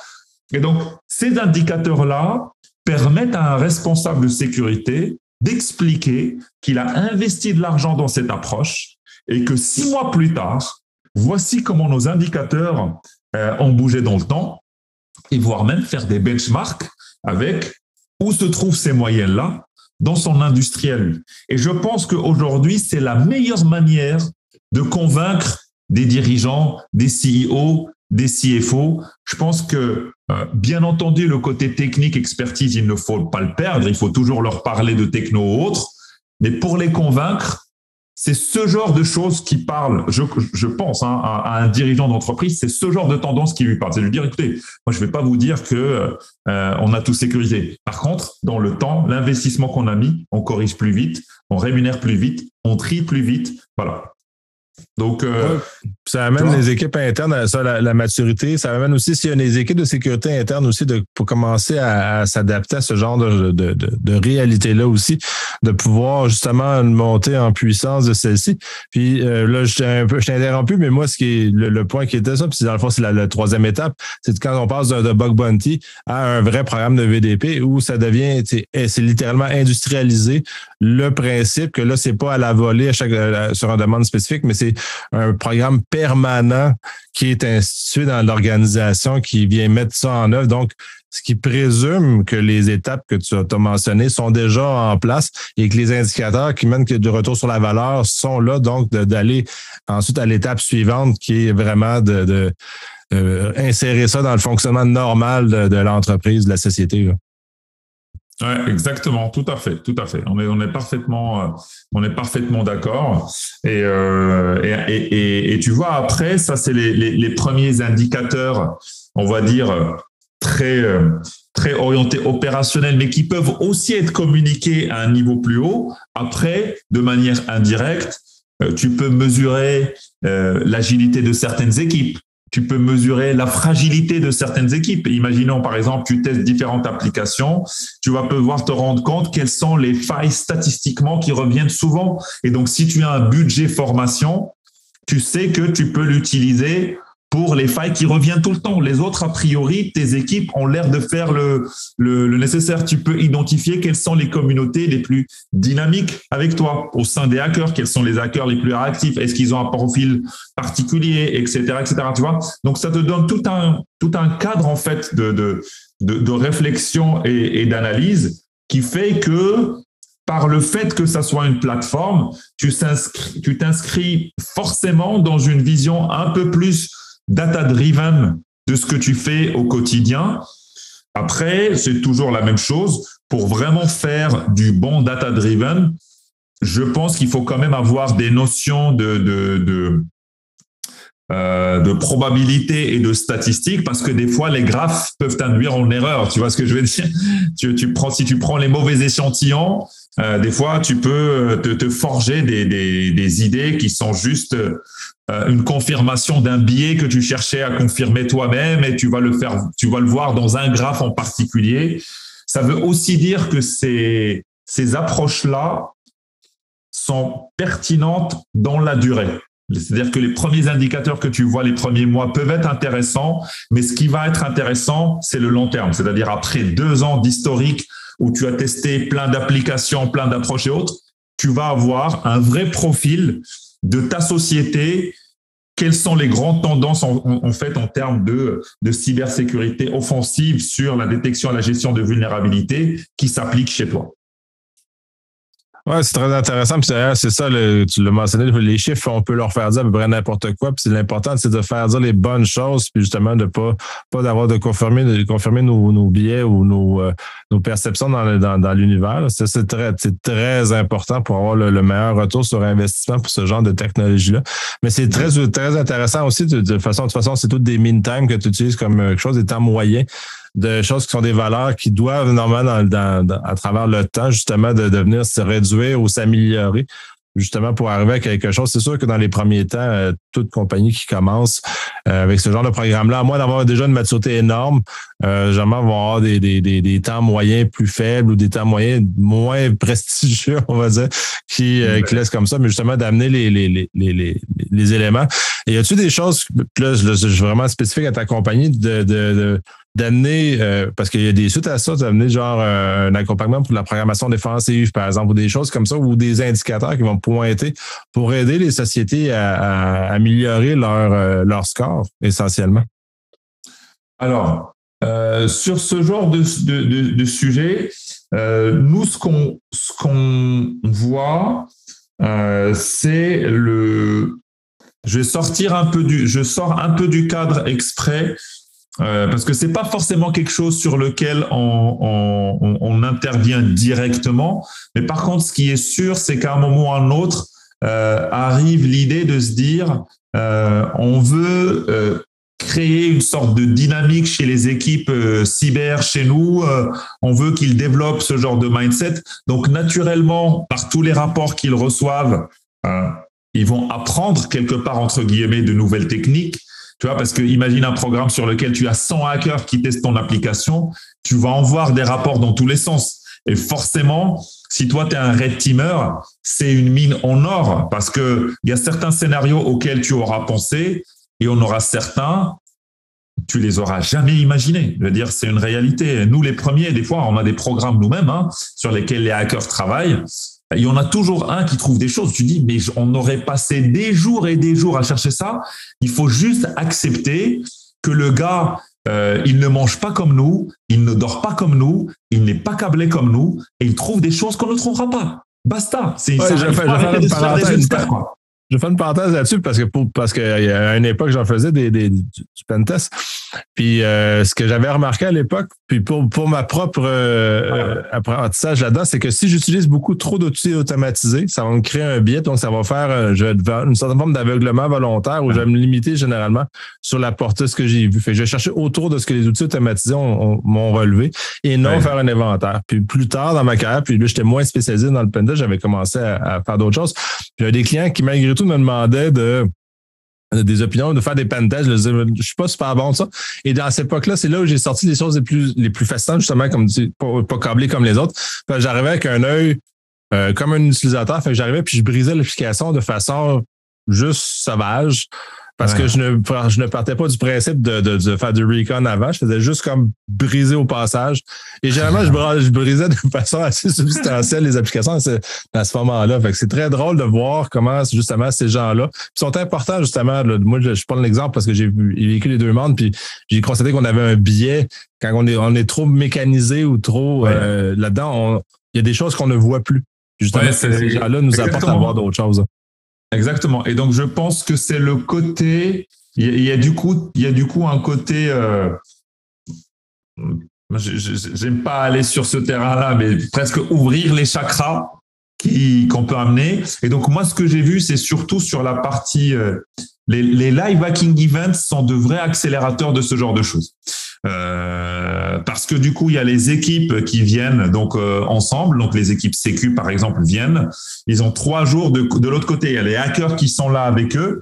Et donc, ces indicateurs-là permettent à un responsable de sécurité d'expliquer qu'il a investi de l'argent dans cette approche et que six mois plus tard, voici comment nos indicateurs euh, ont bougé dans le temps et voire même faire des benchmarks avec où se trouvent ces moyennes-là dans son industriel. Et je pense qu'aujourd'hui, c'est la meilleure manière de convaincre des dirigeants, des CEO, des CFO. Je pense que, euh, bien entendu, le côté technique, expertise, il ne faut pas le perdre. Il faut toujours leur parler de techno ou autre. Mais pour les convaincre, c'est ce genre de choses qui parlent, je, pense, hein, à, un dirigeant d'entreprise, c'est ce genre de tendance qui lui parle. C'est de lui dire, écoutez, moi, je ne vais pas vous dire que euh, on a tout sécurisé. Par contre, dans le temps, l'investissement qu'on a mis, on corrige plus vite, on rémunère plus vite, on trie plus vite. Voilà. Donc, euh, ça amène les équipes internes à ça, la, maturité. Ça amène aussi, s'il y a des équipes de sécurité interne aussi, de, pour commencer à, s'adapter à ce genre de, de, de, réalité-là aussi, de pouvoir justement monter en puissance de celle-ci. Puis euh, là, je un peu, je t'ai interrompu, mais moi, ce qui est le, point qui était ça, puis dans le fond, c'est la, troisième étape, c'est quand on passe de bug bounty à un vrai programme de VDP où ça devient, c'est littéralement industrialisé le principe que là, c'est pas à la volée à chaque, sur une demande spécifique, mais c'est un programme permanent qui est institué dans l'organisation qui vient mettre ça en œuvre. Donc, ce qui présume que les étapes que tu as mentionnées sont déjà en place et que les indicateurs qui mènent du retour sur la valeur sont là, donc d'aller ensuite à l'étape suivante qui est vraiment de, insérer ça dans le fonctionnement normal de, l'entreprise, de la société. Ouais, exactement, tout à fait, tout à fait. On est, on est parfaitement, euh, on est parfaitement d'accord. Et, euh, et, et, et, tu vois, après, ça, c'est les, les, premiers indicateurs, on va dire, très, euh, très orientés opérationnels, mais qui peuvent aussi être communiqués à un niveau plus haut. Après, de manière indirecte, tu peux mesurer l'agilité de certaines équipes tu peux mesurer la fragilité de certaines équipes. Imaginons par exemple, tu testes différentes applications, tu vas pouvoir te rendre compte quelles sont les failles statistiquement qui reviennent souvent. Et donc, si tu as un budget formation, tu sais que tu peux l'utiliser pour les failles qui reviennent tout le temps. Les autres, a priori, tes équipes ont l'air de faire le, le, nécessaire. Tu peux identifier quelles sont les communautés les plus dynamiques avec toi au sein des hackers, quels sont les hackers les plus réactifs, est-ce qu'ils ont un profil particulier, etc., etc. Tu vois? Donc, ça te donne tout un, tout un cadre, en fait, de, de, de, réflexion et, et d'analyse qui fait que par le fait que ça soit une plateforme, tu t'inscris forcément dans une vision un peu plus data-driven de ce que tu fais au quotidien. Après, c'est toujours la même chose. Pour vraiment faire du bon data-driven, je pense qu'il faut quand même avoir des notions de, euh, de probabilité et de statistiques parce que des fois les graphes peuvent t'induire en erreur. Tu vois ce que je veux dire? Tu, tu prends, Si tu prends les mauvais échantillons, euh, des fois, tu peux euh, te, forger des, idées qui sont juste euh, une confirmation d'un biais que tu cherchais à confirmer toi-même et tu vas le faire, tu vas le voir dans un graphe en particulier. Ça veut aussi dire que ces, ces approches-là sont pertinentes dans la durée. C'est-à-dire que les premiers indicateurs que tu vois les premiers mois peuvent être intéressants, mais ce qui va être intéressant, c'est le long terme. C'est-à-dire après deux ans d'historique où tu as testé plein d'applications, plein d'approches et autres, tu vas avoir un vrai profil de ta société. Quelles sont les grandes tendances en, fait en termes de, de cybersécurité offensive sur la détection et la gestion de vulnérabilité qui s'appliquent chez toi? Oui, c'est très intéressant. c'est ça, tu l'as mentionné, les chiffres, on peut leur faire dire à peu près n'importe quoi. Puis l'important, c'est de faire dire les bonnes choses, puis justement de pas pas d'avoir de confirmer, de confirmer nos, nos biais ou nos, euh, nos perceptions dans, dans, dans l'univers. C'est très, très important pour avoir le, meilleur retour sur investissement pour ce genre de technologie-là. Mais c'est très, très intéressant aussi de, de façon, de toute façon, c'est tout des mean time que tu utilises comme quelque chose, des temps moyens de choses qui sont des valeurs qui doivent normalement dans, à travers le temps justement de devenir se réduire ou s'améliorer justement pour arriver à quelque chose. C'est sûr que dans les premiers temps, euh, toute compagnie qui commence euh, avec ce genre de programme-là, à moins d'avoir déjà une maturité énorme, euh, généralement vont avoir des, des, des, temps moyens plus faibles ou des temps moyens moins prestigieux, on va dire, qui, euh, qui laissent comme ça, mais justement d'amener les, les, les, les, les éléments. Et y a-tu des choses, là, je, je, suis vraiment spécifique à ta compagnie, de, de, de d'amener, euh, parce qu'il y a des suites à ça, d'amener genre euh, un accompagnement pour la programmation défensive, par exemple, ou des choses comme ça, ou des indicateurs qui vont pointer pour aider les sociétés à, améliorer leur, euh, leur score, essentiellement? Alors, sur ce genre de, de, de, sujet, nous, ce qu'on ce voit, c'est le... Je vais sortir un peu du, je sors un peu du cadre exprès euh, parce que c'est pas forcément quelque chose sur lequel on, intervient directement, mais par contre, ce qui est sûr, c'est qu'à un moment ou à un autre euh, arrive l'idée de se dire, euh, on veut créer une sorte de dynamique chez les équipes cyber chez nous. on veut qu'ils développent ce genre de mindset. Donc, naturellement, par tous les rapports qu'ils reçoivent, ils vont apprendre quelque part entre guillemets de nouvelles techniques. Tu vois, parce que imagine un programme sur lequel tu as 100 hackers qui testent ton application, tu vas en voir des rapports dans tous les sens. Et forcément, si toi, tu es un red teamer, c'est une mine en or parce que il y a certains scénarios auxquels tu auras pensé et on aura certains, tu les auras jamais imaginés. Je veux dire, c'est une réalité. Nous, les premiers, des fois, on a des programmes nous-mêmes hein, sur lesquels les hackers travaillent il y en a toujours un qui trouve des choses. Tu dis, mais on aurait passé des jours et des jours à chercher ça. Il faut juste accepter que le gars, euh, il ne mange pas comme nous, il ne dort pas comme nous, il n'est pas câblé comme nous, et il trouve des choses qu'on ne trouvera pas. Basta. C'est ouais, quoi. Je fais une parenthèse là-dessus parce que pour, parce qu'à une époque, j'en faisais des, des, du, pentest. Puis euh, ce que j'avais remarqué à l'époque, puis pour, pour ma propre euh, apprentissage là-dedans, c'est que si j'utilise beaucoup trop d'outils automatisés, ça va me créer un biais, donc ça va faire euh, je vais une certaine forme d'aveuglement volontaire où je vais me limiter généralement sur la portée de ce que j'ai vu. Fait je vais chercher autour de ce que les outils automatisés m'ont relevé et non faire un inventaire. Puis plus tard dans ma carrière, puis là, j'étais moins spécialisé dans le pentest, j'avais commencé à, à faire d'autres choses. Puis il y a des clients qui, malgré tout, me demandait de des opinions, de faire des pentests. Je disais, je suis pas super bon de ça. Et dans cette époque-là, c'est là où j'ai sorti les choses les plus, les plus fascinantes, justement, comme pas, pas câblé comme les autres. J'arrivais avec un œil euh, comme un utilisateur. J'arrivais puis je brisais l'application de façon juste sauvage Parce que je ne, je ne partais pas du principe de, de, faire du recon avant. Je faisais juste comme briser au passage. Et généralement, je, brisais de façon assez substantielle les applications à ce, à ce moment-là. Fait que c'est très drôle de voir comment, justement, ces gens-là sont importants, justement. moi, je, je prends l'exemple parce que j'ai vécu les deux mondes, puis j'ai constaté qu'on avait un biais quand on est, on est trop mécanisé ou trop euh, là-dedans. Il y a des choses qu'on ne voit plus. Justement, ces gens-là nous apportent à voir d'autres choses. Exactement. Et donc, je pense que c'est le côté. Il y, a, du coup, il y a du coup un côté. Euh, J'aime pas aller sur ce terrain-là, mais presque ouvrir les chakras qu'on peut amener. Et donc, moi, ce que j'ai vu, c'est surtout sur la partie. Euh, les, les, live hacking events sont de vrais accélérateurs de ce genre de choses. Euh, parce que du coup, il y a les équipes qui viennent donc euh, ensemble. Donc les équipes Sécu, par exemple, viennent. Ils ont trois jours de, de l'autre côté. Il y a les hackers qui sont là avec eux.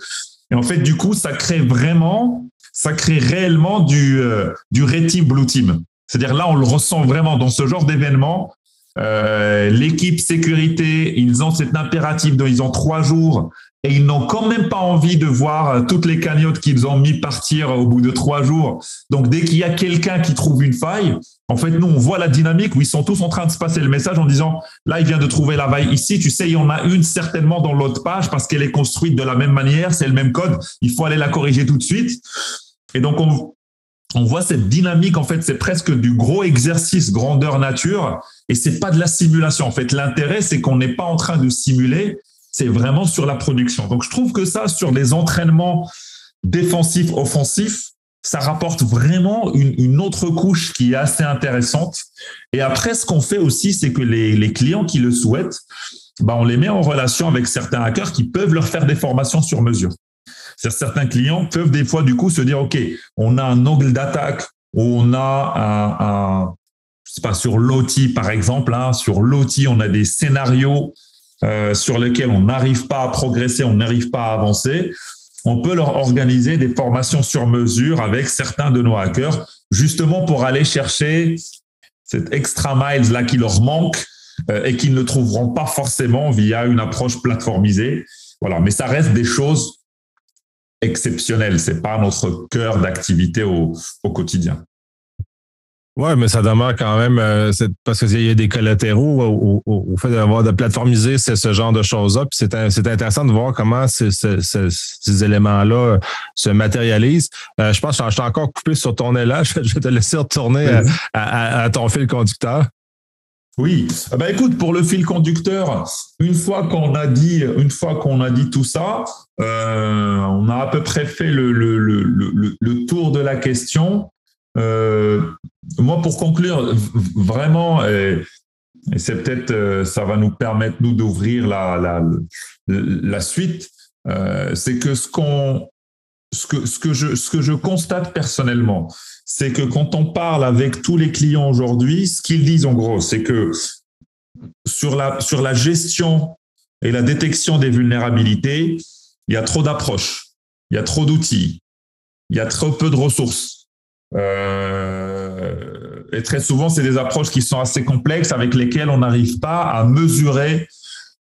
Et en fait, du coup, ça crée vraiment, ça crée réellement du euh, du red team, blue team. C'est-à-dire là, on le ressent vraiment dans ce genre d'événement. Euh, l'équipe sécurité, ils ont cet impératif dont ils ont trois jours et ils n'ont quand même pas envie de voir euh, toutes les cagnottes qu'ils ont mis partir au bout de trois jours. Donc, dès qu'il y a quelqu'un qui trouve une faille, en fait, nous, on voit la dynamique où ils sont tous en train de se passer le message en disant, là, il vient de trouver la faille ici. Tu sais, il y en a une certainement dans l'autre page parce qu'elle est construite de la même manière, c'est le même code. Il faut aller la corriger tout de suite. Et donc, on, on voit cette dynamique. En fait, c'est presque du gros exercice grandeur nature et c'est pas de la simulation. En fait, l'intérêt, c'est qu'on n'est pas en train de simuler, c'est vraiment sur la production. Donc, je trouve que ça, sur les entraînements défensifs, offensifs, ça rapporte vraiment une, autre couche qui est assez intéressante. Et après, ce qu'on fait aussi, c'est que les, clients qui le souhaitent, bah, on les met en relation avec certains hackers qui peuvent leur faire des formations sur mesure. Certains clients peuvent des fois, du coup, se dire, OK, on a un angle d'attaque on a un, je sais pas, sur l'OT, par exemple, hein, sur l'OT, on a des scénarios euh, sur lesquels on n'arrive pas à progresser, on n'arrive pas à avancer, on peut leur organiser des formations sur mesure avec certains de nos hackers, justement pour aller chercher cette extra miles là qui leur manque euh, et qu'ils ne trouveront pas forcément via une approche plateformisée. Voilà, mais ça reste des choses exceptionnelles. C'est pas notre cœur d'activité au quotidien. Oui, mais ça demeure quand même, euh, parce qu'il y a des collatéraux au, fait d'avoir de plateformiser ce, genre de choses-là. Puis c'est intéressant de voir comment ces éléments-là se matérialisent. Euh, je pense que je suis encore coupé sur ton élan. Je vais te laisser retourner à, ton fil conducteur. Oui, ah ben écoute, pour le fil conducteur, une fois qu'on a dit, une fois qu'on a dit tout ça, euh, on a à peu près fait le, le, le, le tour de la question. Euh, moi, pour conclure, vraiment, et, c'est peut-être, euh, ça va nous permettre, nous, d'ouvrir la, la, la suite, euh, c'est que ce qu'on ce que, ce, que je, ce que je constate personnellement, c'est que quand on parle avec tous les clients aujourd'hui, ce qu'ils disent en gros, c'est que sur la, sur la gestion et la détection des vulnérabilités, il y a trop d'approches, il y a trop d'outils, il y a trop peu de ressources. Euh, et très souvent, c'est des approches qui sont assez complexes avec lesquelles on n'arrive pas à mesurer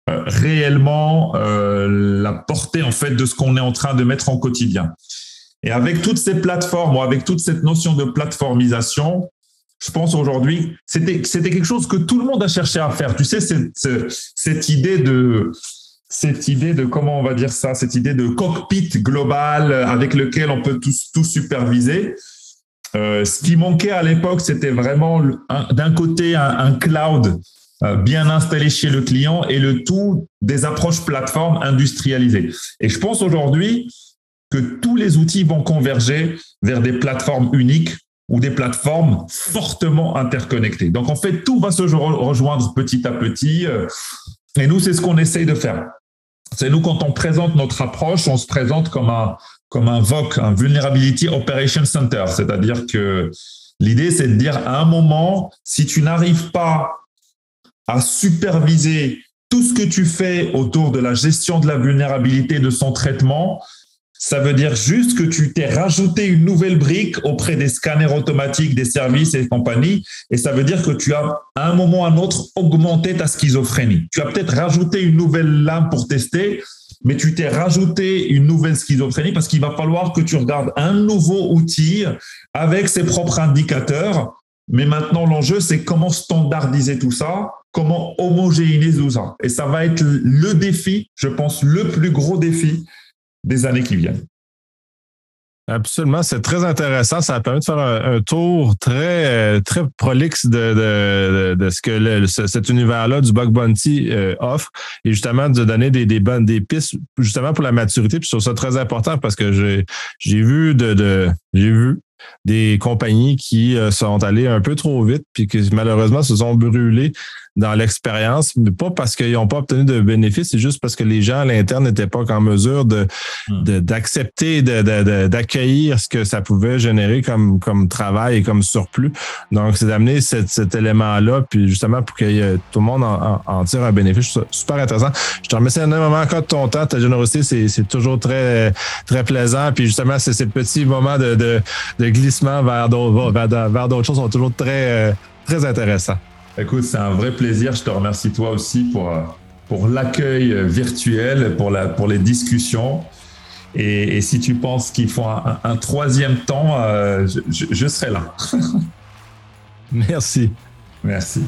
euh, réellement euh, la portée en fait de ce qu'on est en train de mettre en quotidien. Et avec toutes ces plateformes ou avec toute cette notion de plateformisation, je pense aujourd'hui, c'était quelque chose que tout le monde a cherché à faire. Tu sais, cette, idée de cette idée de comment on va dire ça, cette idée de cockpit global avec lequel on peut tout superviser. Euh, ce qui manquait à l'époque, c'était vraiment d'un côté un, cloud euh, bien installé chez le client et le tout des approches plateformes industrialisées. Et je pense aujourd'hui que tous les outils vont converger vers des plateformes uniques ou des plateformes fortement interconnectées. Donc en fait, tout va se rejoindre petit à petit. Euh, et nous, c'est ce qu'on essaye de faire. C'est nous, quand on présente notre approche, on se présente comme un, comme un VOC, un Vulnerability Operation Center. C'est-à-dire que l'idée, c'est de dire à un moment, si tu n'arrives pas à superviser tout ce que tu fais autour de la gestion de la vulnérabilité, de son traitement, ça veut dire juste que tu t'es rajouté une nouvelle brique auprès des scanners automatiques, des services et compagnies. Et ça veut dire que tu as, à un moment ou à un autre, augmenté ta schizophrénie. Tu as peut-être rajouté une nouvelle lame pour tester, mais tu t'es rajouté une nouvelle schizophrénie parce qu'il va falloir que tu regardes un nouveau outil avec ses propres indicateurs. Mais maintenant, l'enjeu, c'est comment standardiser tout ça, comment homogénéiser tout ça. Et ça va être le défi, je pense, le plus gros défi des années qui viennent. Absolument, c'est très intéressant. Ça a permis de faire un, tour très très prolixe de, de, ce que cet univers-là du bug bounty euh, offre et justement de donner des, des bonnes des pistes justement pour la maturité. Puis je trouve ça très important parce que j'ai j'ai vu de, de j'ai vu des compagnies qui euh, sont allées un peu trop vite puis qui malheureusement se sont brûlées dans l'expérience, mais pas parce qu'ils n'ont pas obtenu de bénéfices, c'est juste parce que les gens à l'interne n'étaient pas en mesure de, hmm. d'accepter, de, d'accueillir ce que ça pouvait générer comme, comme travail et comme surplus. Donc, c'est d'amener cet, élément-là, puis justement pour que tout le monde en, tire un bénéfice. Super intéressant. Je te remercie énormément encore de ton temps, ta générosité, c'est, toujours très, très plaisant. Puis justement, c'est ces petits moments de, de, glissement vers d'autres, vers, d'autres choses sont toujours très, très intéressants. Écoute, c'est un vrai plaisir. Je te remercie toi aussi pour, pour l'accueil virtuel, pour, la, pour les discussions. Et, si tu penses qu'il faut un, troisième temps, euh, je serai là. Merci. Merci.